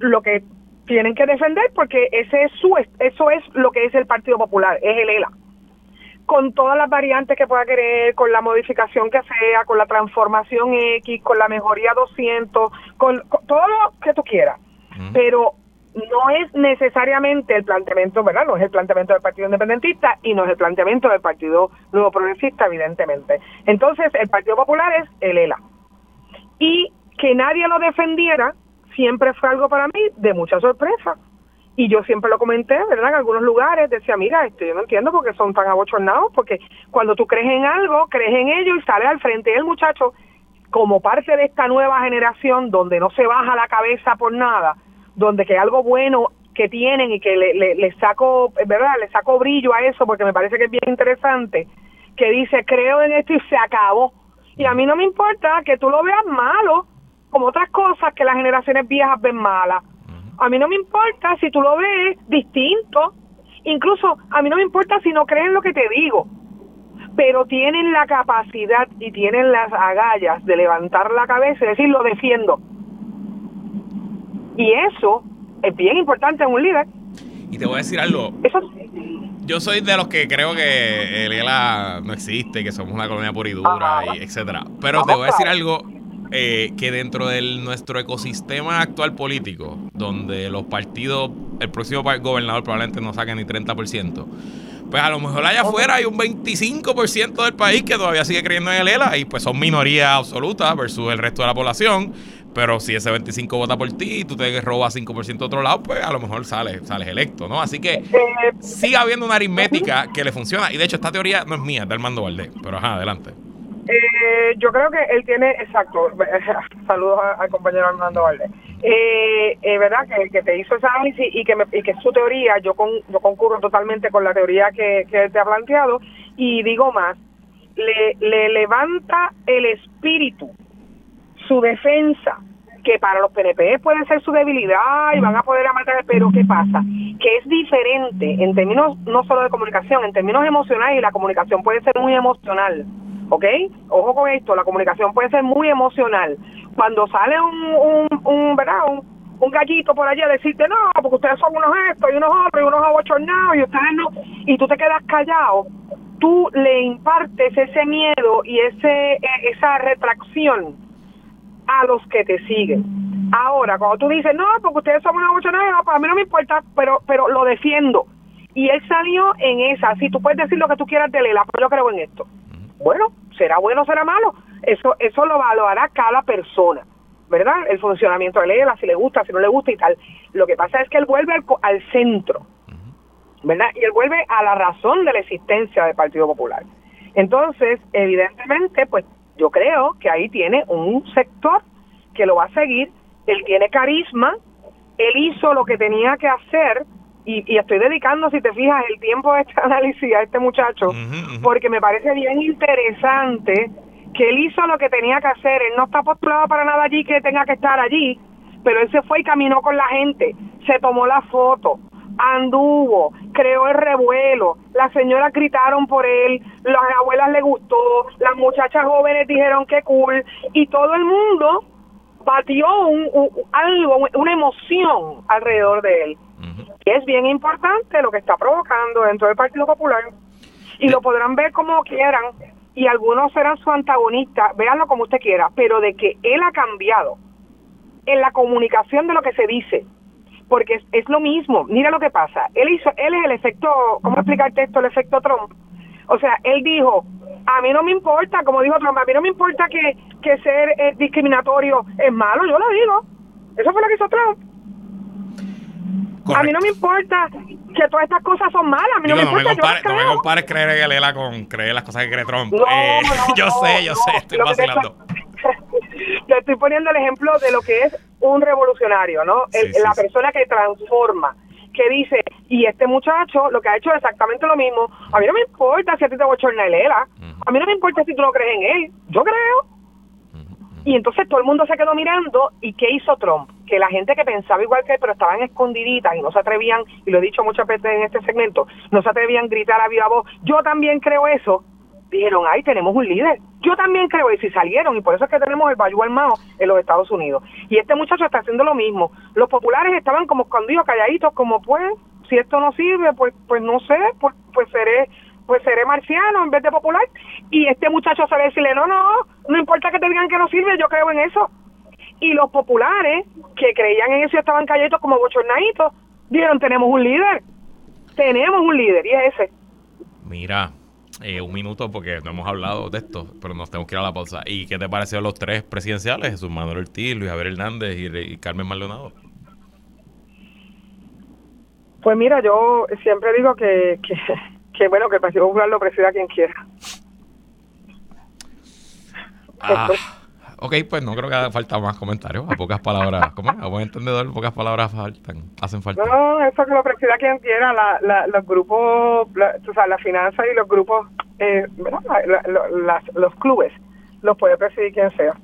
lo que tienen que defender, porque ese es su, eso es lo que es el Partido Popular, es el ELA con todas las variantes que pueda querer, con la modificación que sea, con la transformación X, con la mejoría 200, con, todo lo que tú quieras. Pero no es necesariamente el planteamiento, ¿verdad? No es el planteamiento del Partido Independentista y no es el planteamiento del Partido Nuevo Progresista, evidentemente. Entonces, el Partido Popular es el ELA. Y que nadie lo defendiera siempre fue algo para mí de mucha sorpresa y yo siempre lo comenté, ¿verdad? En algunos lugares decía, mira, esto yo no entiendo por qué son tan abochornados, porque cuando tú crees en algo, crees en ello y sales al frente. Y el muchacho, como parte de esta nueva generación donde no se baja la cabeza por nada, donde que algo bueno que tienen y que le, le, le saco, ¿verdad? Le saco brillo a eso porque me parece que es bien interesante, que dice, creo en esto y se acabó. Y a mí no me importa que tú lo veas malo, como otras cosas que las generaciones viejas ven malas a mí no me importa si tú lo ves distinto. Incluso a mí no me importa si no creen lo que te digo. Pero tienen la capacidad y tienen las agallas de levantar la cabeza y decir lo defiendo. Y eso es bien importante en un líder. Y te voy a decir algo. Yo soy de los que creo que el ELA no existe, que somos una colonia pura y dura, y etcétera. Pero te voy a decir algo eh, que dentro de nuestro ecosistema actual político, donde los partidos, el próximo gobernador probablemente no saque ni 30%, pues a lo mejor allá afuera hay un 25% del país que todavía sigue creyendo en el ELA y pues son minoría absoluta versus el resto de la población. Pero si ese 25 vota por ti y tú te robas 5% de otro lado, pues a lo mejor sales, sales electo, ¿no? Así que sigue habiendo una aritmética que le funciona. Y de hecho, esta teoría no es mía, es de Armando Valdés. Pero ajá, adelante. Eh, yo creo que él tiene, exacto, [laughs] saludos al compañero Armando Valdés, eh, eh, ¿verdad? Que, que te hizo esa análisis y que, me, y que su teoría, yo, con, yo concurro totalmente con la teoría que, te ha planteado y digo más, le, le levanta el espíritu, su defensa, que para los PNP puede ser su debilidad y van a poder matar, pero ¿qué pasa? Que es diferente en términos no solo de comunicación, en términos emocionales y la comunicación puede ser muy emocional ¿ok? Ojo con esto, la comunicación puede ser muy emocional. Cuando sale un, un, un ¿verdad? Un, gallito por allí a decirte, no, porque ustedes son unos estos y unos otros y unos abochornados y ustedes no, y tú te quedas callado, tú le impartes ese miedo y ese e, esa retracción a los que te siguen. Ahora, cuando tú dices, no, porque ustedes son unos abochornados, para mí no me importa, pero, pero lo defiendo. Y él salió en esa, si tú puedes decir lo que tú quieras de Lela, pero yo creo en esto. Bueno, será bueno será malo. Eso, eso lo valorará cada persona, ¿verdad? El funcionamiento de ELA, si le gusta, si no le gusta y tal. Lo que pasa es que él vuelve al, centro, ¿verdad? Y él vuelve a la razón de la existencia del Partido Popular. Entonces, evidentemente, pues yo creo que ahí tiene un sector que lo va a seguir, él tiene carisma, él hizo lo que tenía que hacer y, estoy dedicando, si te fijas, el tiempo de este [laughs] análisis a este muchacho, porque me parece bien interesante que él hizo lo que tenía que hacer. Él no está postulado para nada allí que tenga que estar allí, pero él se fue y caminó con la gente, se tomó la foto, anduvo, creó el revuelo, las señoras gritaron por él, las abuelas le gustó, las muchachas jóvenes dijeron que cool, y todo el mundo batió un, algo, una emoción alrededor de él. Y es bien importante lo que está provocando dentro del Partido Popular. Y lo podrán ver como quieran, y algunos serán su antagonista, véanlo como usted quiera, pero de que él ha cambiado en la comunicación de lo que se dice, porque es, lo mismo. Mira lo que pasa. Él hizo, él es el efecto, ¿cómo explicarte esto? El efecto Trump. O sea, él dijo, a mí no me importa, como dijo Trump, a mí no me importa que, que ser eh, discriminatorio es malo, yo lo digo. Eso fue lo que hizo Trump. A mí no me importa que todas estas cosas son malas. A mí no, me importa, me compare, no me compares creer en Lela con creer las cosas que cree Trump. Eh, [laughs] yo sé, yo sé, estoy vacilando. [laughs] Te estoy poniendo el ejemplo de lo que es un revolucionario, ¿no? la persona que transforma, que dice, y este muchacho lo que ha hecho es exactamente lo mismo. A mí no me importa si a ti te bochorna el ELA, a mí no me importa si tú no crees en él, yo creo. Y entonces todo el mundo se quedó mirando, ¿y qué hizo Trump? Que la gente que pensaba igual que él, pero estaban escondiditas y no se atrevían, y lo he dicho muchas veces en este segmento, no se atrevían a gritar a viva voz, yo también creo eso, dijeron, ay, tenemos un líder. Yo también creo eso y salieron y por eso es que tenemos el Bayou armado en los Estados Unidos. Y este muchacho está haciendo lo mismo. Los populares estaban como escondidos, calladitos, como pues, si esto no sirve, pues pues no sé, pues, pues seré pues seré marciano en vez de popular. Y este muchacho sale a decirle, no, no, no importa que te digan que no sirve, yo creo en eso. Y los populares que creían en eso y estaban calladitos como bochornaditos, dijeron, tenemos un líder, tenemos un líder y es ese. Mira, eh, un minuto porque no hemos hablado de esto, pero nos tenemos que ir a la pausa. ¿Y qué te pareció los tres presidenciales? Jesús Manuel Ortiz, Luis Javier Hernández y, Carmen Maldonado. Pues mira, yo siempre digo que, que, bueno, que el Partido Popular lo presida quien quiera. Ah, ok, pues no creo que haga falta más comentarios. A pocas palabras, ¿cómo A buen entendedor, pocas palabras faltan, hacen falta. No, eso que lo presida quien quiera, la, la, los grupos, la, o sea, la finanza y los grupos, eh, los clubes, los puede presidir quien sea.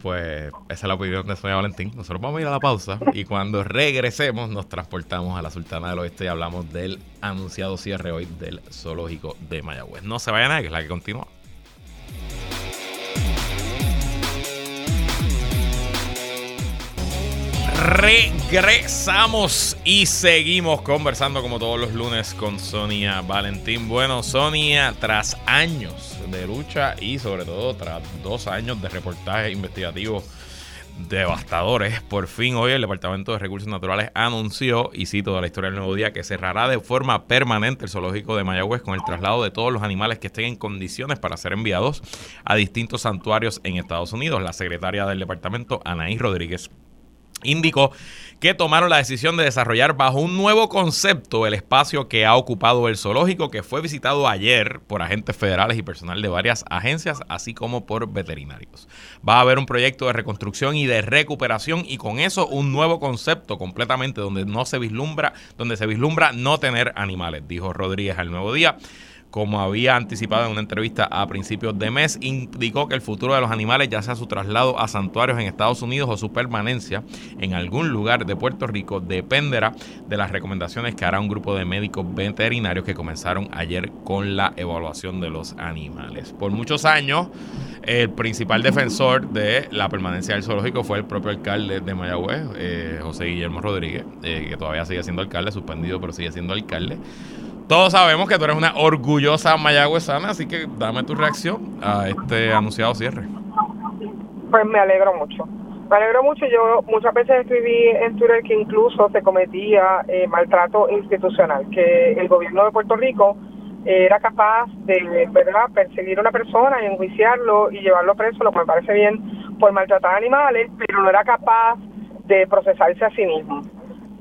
Pues esa es la opinión de Sonia Valentín. Nosotros vamos a ir a la pausa y cuando regresemos nos transportamos a la Sultana del Oeste y hablamos del anunciado cierre hoy del zoológico de Mayagüez. No se vayan a que es la que continúa. Regresamos y seguimos conversando como todos los lunes con Sonia Valentín. Bueno, Sonia, tras años de lucha y sobre todo tras dos años de reportajes investigativos devastadores, por fin hoy el Departamento de Recursos Naturales anunció, y cito de la historia del nuevo día, que cerrará de forma permanente el zoológico de Mayagüez con el traslado de todos los animales que estén en condiciones para ser enviados a distintos santuarios en Estados Unidos. La secretaria del departamento, Anaí Rodríguez, indicó que tomaron la decisión de desarrollar bajo un nuevo concepto el espacio que ha ocupado el zoológico, que fue visitado ayer por agentes federales y personal de varias agencias, así como por veterinarios. Va a haber un proyecto de reconstrucción y de recuperación y con eso un nuevo concepto completamente donde no se vislumbra, donde se vislumbra no tener animales, dijo Rodríguez al Nuevo Día como había anticipado en una entrevista a principios de mes, indicó que el futuro de los animales, ya sea su traslado a santuarios en Estados Unidos o su permanencia en algún lugar de Puerto Rico, dependerá de las recomendaciones que hará un grupo de médicos veterinarios que comenzaron ayer con la evaluación de los animales. Por muchos años, el principal defensor de la permanencia del zoológico fue el propio alcalde de Mayagüez, eh, José Guillermo Rodríguez, eh, que todavía sigue siendo alcalde, suspendido, pero sigue siendo alcalde. Todos sabemos que tú eres una orgullosa mayagüezana, así que dame tu reacción a este anunciado cierre. Pues me alegro mucho. Me alegro mucho. Yo muchas veces escribí en Twitter que incluso se cometía eh, maltrato institucional, que el gobierno de Puerto Rico era capaz de ¿verdad? perseguir a una persona y enjuiciarlo y llevarlo preso, lo que me parece bien, por maltratar animales, pero no era capaz de procesarse a sí mismo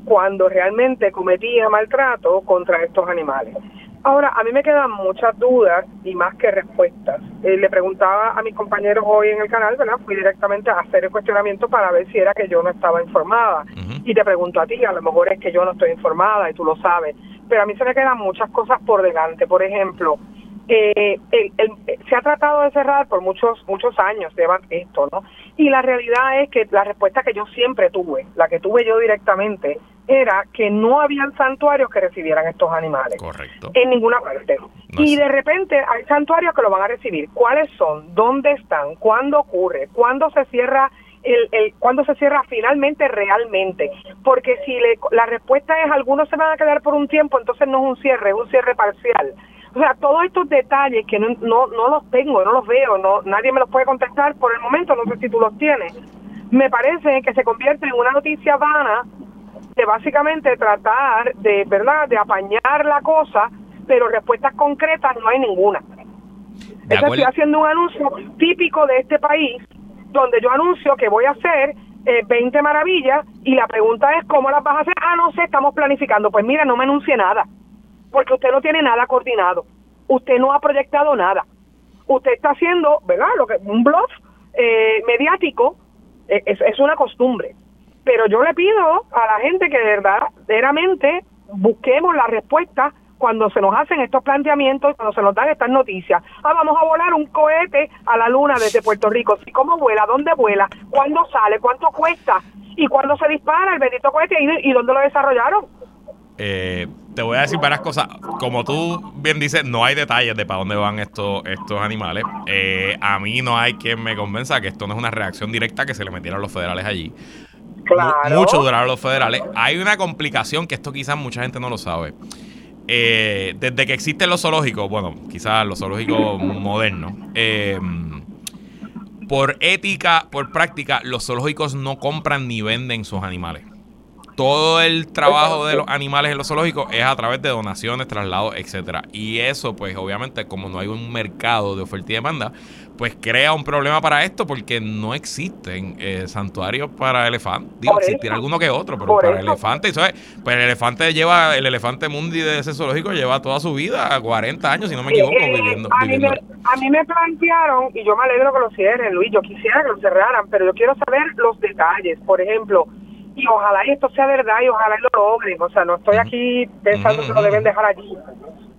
cuando realmente cometía maltrato contra estos animales. Ahora, a mí me quedan muchas dudas y más que respuestas. Eh, le preguntaba a mis compañeros hoy en el canal, ¿verdad? Fui directamente a hacer el cuestionamiento para ver si era que yo no estaba informada. Y te pregunto a ti, a lo mejor es que yo no estoy informada y tú lo sabes. Pero a mí se me quedan muchas cosas por delante. Por ejemplo, eh, se ha tratado de cerrar por muchos muchos años, llevan esto, ¿no? Y la realidad es que la respuesta que yo siempre tuve, la que tuve yo directamente, era que no habían santuarios que recibieran estos animales. Correcto. En ninguna parte. y de repente hay santuarios que lo van a recibir. ¿Cuáles son? ¿Dónde están? ¿Cuándo ocurre? ¿Cuándo se cierra el, el cuándo se cierra finalmente realmente? Porque si la respuesta es algunos se van a quedar por un tiempo, entonces no es un cierre, es un cierre parcial. O sea, todos estos detalles que no, no, no los tengo, no los veo, no nadie me los puede contestar por el momento, no sé si tú los tienes. Me parece que se convierte en una noticia vana de básicamente tratar de, ¿verdad?, de apañar la cosa, pero respuestas concretas no hay ninguna. estoy haciendo un anuncio típico de este país, donde yo anuncio que voy a hacer eh, 20 maravillas y la pregunta es, ¿cómo las vas a hacer? Ah, no sé, estamos planificando. Pues mira, no me anuncie nada, porque usted no tiene nada coordinado, usted no ha proyectado nada. Usted está haciendo, ¿verdad?, lo que un bluff eh, mediático, eh, es, es una costumbre pero yo le pido a la gente que de verdad, verdaderamente, busquemos la respuesta cuando se nos hacen estos planteamientos, cuando se nos dan estas noticias. Ah, vamos a volar un cohete a la luna desde Puerto Rico. ¿Y cómo vuela? ¿Dónde vuela? ¿Cuándo sale? ¿Cuánto cuesta? ¿Y cuándo se dispara el bendito cohete? ¿Y, dónde lo desarrollaron? Eh, te voy a decir varias cosas. Como tú bien dices, no hay detalles de para dónde van estos, estos animales. Eh, a mí no hay quien me convenza que esto no es una reacción directa que se le metieron los federales allí. Mucho duraron los federales. Hay una complicación que esto quizás mucha gente no lo sabe. Eh, desde que existen los zoológicos, bueno, quizás los zoológicos [laughs] modernos, eh, por ética, por práctica, los zoológicos no compran ni venden sus animales. Todo el trabajo de los animales en los zoológicos es a través de donaciones, traslados, etcétera. Y eso, pues, obviamente, como no hay un mercado de oferta y demanda, pues crea un problema para esto porque no existen eh, santuarios para elefantes. Digo, existirá alguno que otro, pero para elefantes, ¿sabes? Pues el elefante lleva, el elefante mundi de ese zoológico lleva toda su vida, 40 años, si no me equivoco, eh, viviendo. A, Mí me, a mí me plantearon, y yo me alegro que lo cierren, Luis, yo quisiera que lo cerraran, pero yo quiero saber los detalles. Por ejemplo, y ojalá esto sea verdad y ojalá lo logren. O sea, no estoy aquí pensando que lo deben dejar allí.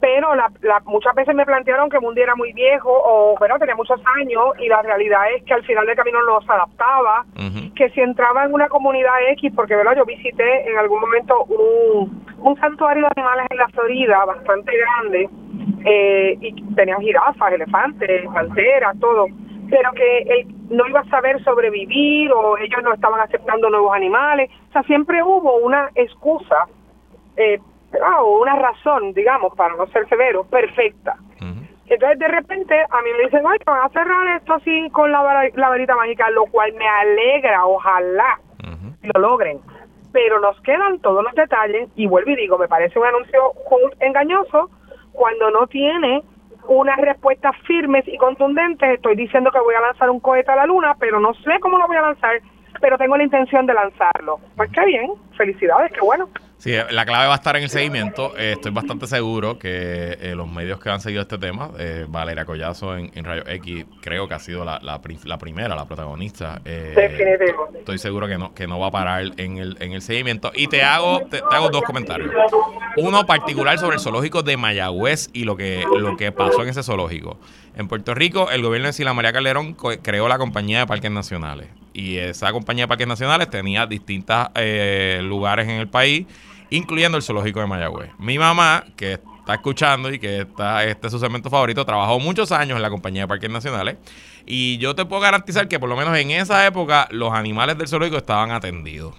Pero la, muchas veces me plantearon que Mundi era muy viejo o bueno tenía muchos años y la realidad es que al final del camino no se adaptaba. Que si entraba en una comunidad X porque verdad yo visité en algún momento un, un santuario de animales en la Florida bastante grande eh, y tenían jirafas elefantes panteras todo. Pero que él no iba a saber sobrevivir o ellos no estaban aceptando nuevos animales o sea siempre hubo una excusa eh, o una razón, digamos, para no ser severo, perfecta. Entonces, de repente, a mí me dicen, ay, van a cerrar esto así con la, varita mágica, lo cual me alegra, ojalá lo logren. Pero nos quedan todos los detalles, y vuelvo y digo, me parece un anuncio engañoso cuando no tiene unas respuestas firmes y contundentes. Estoy diciendo que voy a lanzar un cohete a la luna, pero no sé cómo lo voy a lanzar, pero tengo la intención de lanzarlo. Pues qué bien, felicidades, qué bueno. Sí, la clave va a estar en el seguimiento. Eh, estoy bastante seguro que eh, los medios que han seguido este tema, eh, Valeria Collazo en, en, Rayo X, creo que ha sido la, la, primera, la protagonista. Estoy seguro que no, que no va a parar en el, en el seguimiento. Y te hago, te, hago dos comentarios. Uno particular sobre el zoológico de Mayagüez y lo que, lo que pasó en ese zoológico. En Puerto Rico, el gobierno de Sila María Calderón creó la compañía de parques nacionales. Y esa compañía de parques nacionales tenía distintos lugares en el país incluyendo el zoológico de Mayagüez. Mi mamá, que está escuchando y que está, este es su segmento favorito, trabajó muchos años en la compañía de parques nacionales y yo te puedo garantizar que por lo menos en esa época los animales del zoológico estaban atendidos.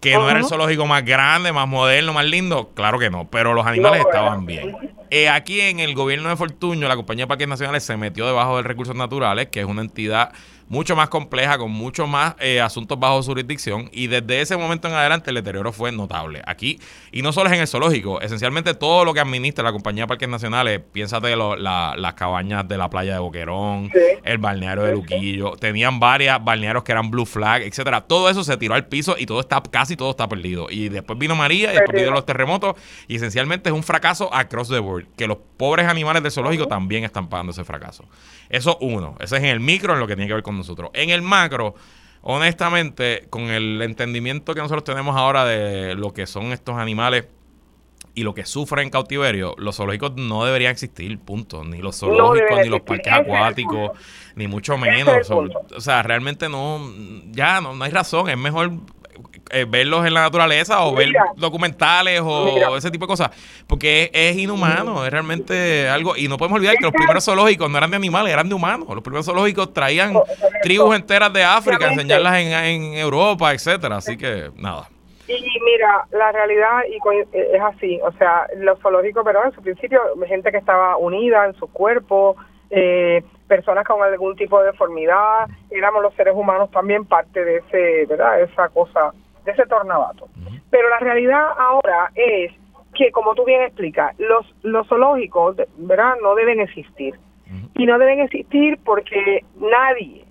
Que no era el zoológico más grande, más moderno, más lindo, claro que no, pero los animales estaban bien. Eh, aquí en el gobierno de Fortuño, la compañía de parques nacionales se metió debajo de recursos naturales, que es una entidad mucho más compleja, con muchos más eh, asuntos bajo jurisdicción, y desde ese momento en adelante el deterioro fue notable. Aquí, y no solo es en el zoológico, esencialmente todo lo que administra la compañía de parques nacionales, piénsate lo, las cabañas de la playa de Boquerón, el balneario de Luquillo, tenían varias balnearios que eran Blue Flag, etcétera. Todo eso se tiró al piso y todo está, casi todo está perdido. Y después vino María y después vino los terremotos, y esencialmente es un fracaso across the board. que los pobres animales del zoológico también están pagando ese fracaso. Eso uno, ese es en el micro, en lo que tiene que ver con nosotros. En el macro, honestamente, con el entendimiento que nosotros tenemos ahora de lo que son estos animales y lo que sufren en cautiverio, los zoológicos no deberían existir, punto. Ni los zoológicos, ni los parques acuáticos, ni mucho menos. O sea, realmente no, ya no, no hay razón. Es mejor eh, verlos en la naturaleza o ver documentales o ese tipo de cosas. Porque es, inhumano, es realmente algo. Y no podemos olvidar que los primeros zoológicos no eran de animales, eran de humanos. Los primeros zoológicos traían tribus enteras de África, enseñarlas en, en Europa, etcétera Así que nada. Y mira, la realidad y eh, es así, o sea, los zoológicos, pero en su principio, gente que estaba unida en su cuerpo, eh, personas con algún tipo de deformidad, éramos los seres humanos también parte de ese, ¿verdad? Esa cosa, de ese tornabato. Pero la realidad ahora es que, como tú bien explicas, los, los zoológicos, ¿verdad? No deben existir. Y no deben existir porque nadie,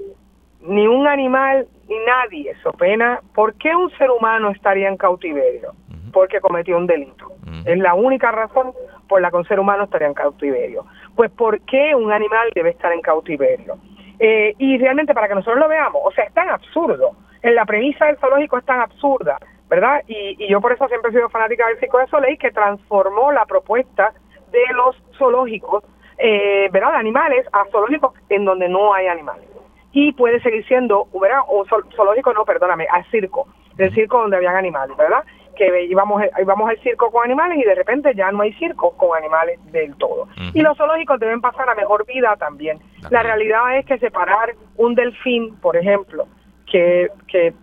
ni un animal, ni nadie so pena. ¿Por qué un ser humano estaría en cautiverio? Porque cometió un delito. Es la única razón por la que un ser humano estaría en cautiverio. Pues ¿por qué un animal debe estar en cautiverio? Eh, y realmente para que nosotros lo veamos, o sea, es tan absurdo. En la premisa del zoológico es tan absurda, ¿verdad? Y, yo por eso siempre he sido fanática del Circo de Soleil, que transformó la propuesta de los zoológicos, eh, ¿verdad? De animales a zoológicos en donde no hay animales y puede seguir siendo, ¿verdad? O zoológico, no, perdóname, al circo, del circo donde habían animales, ¿verdad? Que íbamos, íbamos al circo con animales y de repente ya no hay circo con animales del todo. Y los zoológicos deben pasar a mejor vida también. La realidad es que separar un delfín, por ejemplo, que, que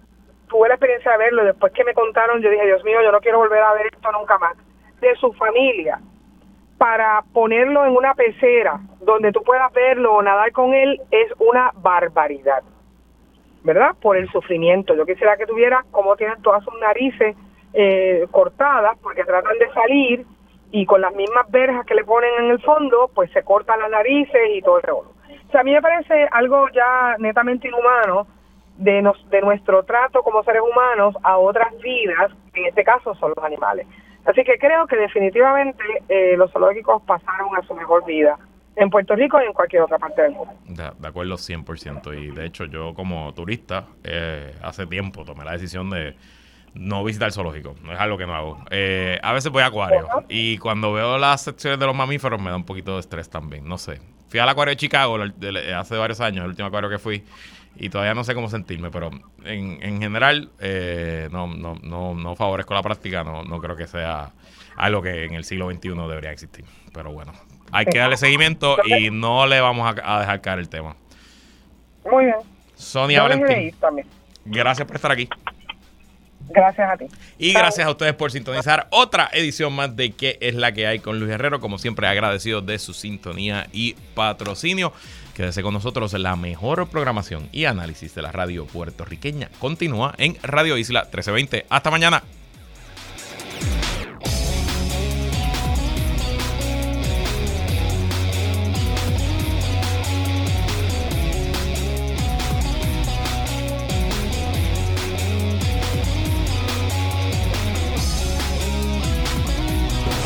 tuve la experiencia de verlo, después que me contaron, yo dije, Dios mío, yo no quiero volver a ver esto nunca más, de su familia, para ponerlo en una pecera donde tú puedas verlo o nadar con él es una barbaridad, ¿verdad? Por el sufrimiento. Yo quisiera que tuviera como tienen todas sus narices eh, cortadas porque tratan de salir y con las mismas verjas que le ponen en el fondo, pues se cortan las narices y todo el revolver. O sea, a mí me parece algo ya netamente inhumano de, nos, de nuestro trato como seres humanos a otras vidas, en este caso son los animales. Así que creo que definitivamente eh, los zoológicos pasaron a su mejor vida en Puerto Rico y en cualquier otra parte del mundo. De, acuerdo 100%. Y de hecho yo como turista eh, hace tiempo tomé la decisión de no visitar el zoológico. No es algo que no hago. Eh, a veces voy a acuario. Y cuando veo las secciones de los mamíferos me da un poquito de estrés también. No sé. Fui al acuario de Chicago hace varios años, el último acuario que fui y todavía no sé cómo sentirme, pero en, en general eh, no, no, no, no favorezco la práctica, no, no creo que sea algo que en el siglo XXI debería existir. Pero bueno, hay que darle seguimiento y no le vamos a, dejar caer el tema. Muy bien. Sonia Valentín, gracias por estar aquí. Gracias a ti. Y gracias a ustedes por sintonizar otra edición más de ¿Qué es la que hay con Luis Herrero? Como siempre, agradecido de su sintonía y patrocinio. Quédese con nosotros, la mejor programación y análisis de la radio puertorriqueña continúa en Radio Isla 1320. Hasta mañana.